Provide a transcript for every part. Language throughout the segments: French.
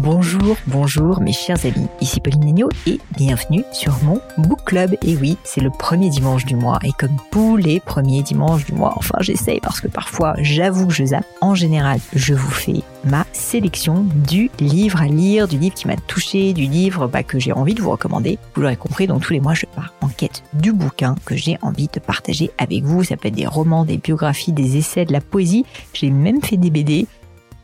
Bonjour, bonjour mes chers amis, ici Pauline Agneau et bienvenue sur mon book club. Et oui, c'est le premier dimanche du mois et comme tous les premiers dimanches du mois, enfin j'essaye parce que parfois j'avoue que je zappe. En général, je vous fais ma sélection du livre à lire, du livre qui m'a touché, du livre bah, que j'ai envie de vous recommander. Vous l'aurez compris, donc tous les mois je pars en quête du bouquin que j'ai envie de partager avec vous. Ça peut être des romans, des biographies, des essais, de la poésie. J'ai même fait des BD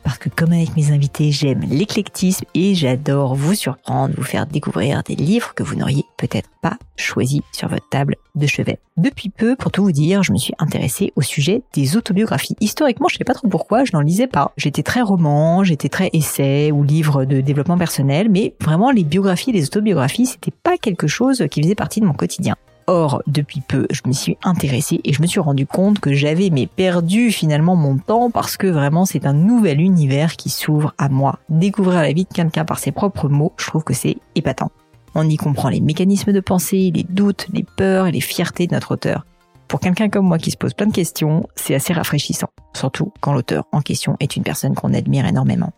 parce que comme avec mes invités, j'aime l'éclectisme et j'adore vous surprendre, vous faire découvrir des livres que vous n'auriez peut-être pas choisis sur votre table de chevet. Depuis peu, pour tout vous dire, je me suis intéressée au sujet des autobiographies. Historiquement, je ne sais pas trop pourquoi, je n'en lisais pas. J'étais très roman, j'étais très essai ou livre de développement personnel, mais vraiment les biographies les autobiographies, c'était pas quelque chose qui faisait partie de mon quotidien. Or, depuis peu, je me suis intéressée et je me suis rendu compte que j'avais mais perdu finalement mon temps parce que vraiment c'est un nouvel univers qui s'ouvre à moi. Découvrir la vie de quelqu'un par ses propres mots, je trouve que c'est épatant. On y comprend les mécanismes de pensée, les doutes, les peurs et les fiertés de notre auteur. Pour quelqu'un comme moi qui se pose plein de questions, c'est assez rafraîchissant, surtout quand l'auteur en question est une personne qu'on admire énormément.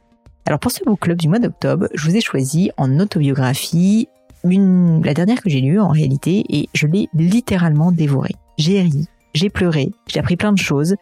Alors pour ce book club du mois d'octobre, je vous ai choisi en autobiographie la dernière que j'ai lue en réalité, et je l'ai littéralement dévorée. J'ai ri, j'ai pleuré, j'ai appris plein de choses.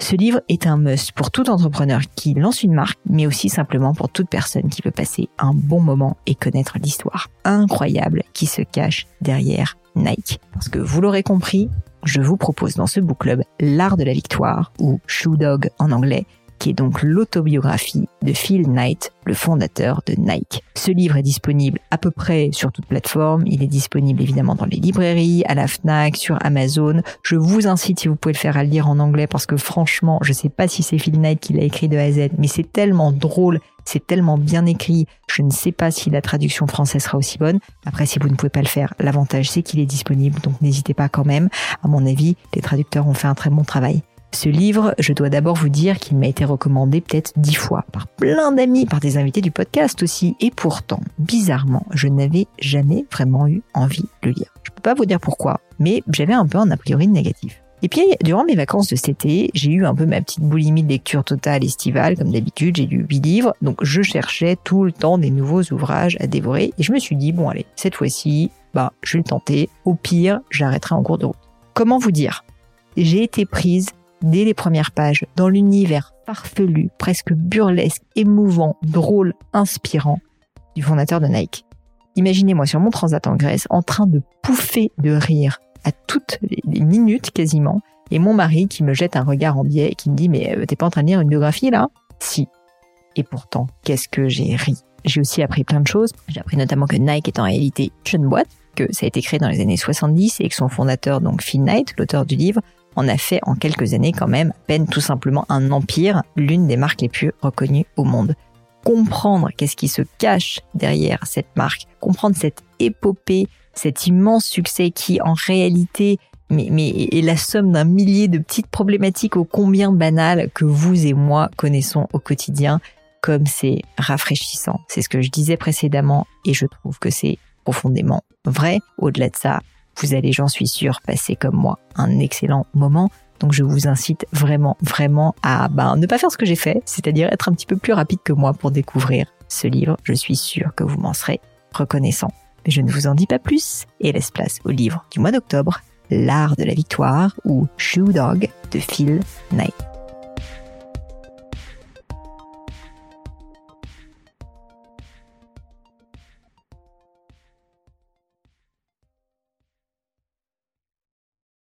Ce livre est un must pour tout entrepreneur qui lance une marque, mais aussi simplement pour toute personne qui veut passer un bon moment et connaître l'histoire incroyable qui se cache derrière Nike. Parce que vous l'aurez compris, je vous propose dans ce book club l'art de la victoire, ou Shoe Dog en anglais, qui est donc l'autobiographie de Phil Knight, le fondateur de Nike. Ce livre est disponible à peu près sur toute plateforme. Il est disponible évidemment dans les librairies, à la FNAC, sur Amazon. Je vous incite, si vous pouvez le faire, à le lire en anglais parce que franchement, je sais pas si c'est Phil Knight qui l'a écrit de A à Z, mais c'est tellement drôle, c'est tellement bien écrit. Je ne sais pas si la traduction française sera aussi bonne. Après, si vous ne pouvez pas le faire, l'avantage c'est qu'il est disponible, donc n'hésitez pas quand même. À mon avis, les traducteurs ont fait un très bon travail. Ce livre, je dois d'abord vous dire qu'il m'a été recommandé peut-être dix fois par plein d'amis, par des invités du podcast aussi, et pourtant, bizarrement, je n'avais jamais vraiment eu envie de le lire. Je peux pas vous dire pourquoi, mais j'avais un peu un a priori négatif. Et puis, durant mes vacances de cet été, j'ai eu un peu ma petite boulimie de lecture totale estivale, comme d'habitude, j'ai lu huit livres, donc je cherchais tout le temps des nouveaux ouvrages à dévorer, et je me suis dit, bon allez, cette fois-ci, bah, je vais le tenter, au pire, j'arrêterai en cours de route. Comment vous dire? J'ai été prise dès les premières pages dans l'univers farfelu, presque burlesque, émouvant, drôle, inspirant du fondateur de Nike. Imaginez-moi sur mon transat en Grèce en train de pouffer de rire à toutes les minutes quasiment, et mon mari qui me jette un regard en biais et qui me dit mais euh, t'es pas en train de lire une biographie là? Si. Et pourtant, qu'est-ce que j'ai ri. J'ai aussi appris plein de choses. J'ai appris notamment que Nike est en réalité une jeune boîte, que ça a été créé dans les années 70 et que son fondateur, donc Phil Knight, l'auteur du livre, on a fait en quelques années quand même peine tout simplement un empire, l'une des marques les plus reconnues au monde. Comprendre qu'est-ce qui se cache derrière cette marque, comprendre cette épopée, cet immense succès qui en réalité mais, mais est la somme d'un millier de petites problématiques ô combien banales que vous et moi connaissons au quotidien, comme c'est rafraîchissant. C'est ce que je disais précédemment et je trouve que c'est profondément vrai. Au-delà de ça, vous allez, j'en suis sûre, passer comme moi un excellent moment. Donc je vous incite vraiment, vraiment à ben, ne pas faire ce que j'ai fait, c'est-à-dire être un petit peu plus rapide que moi pour découvrir ce livre. Je suis sûre que vous m'en serez reconnaissant. Mais je ne vous en dis pas plus et laisse place au livre du mois d'octobre. L'art de la victoire ou Shoe Dog de Phil Knight.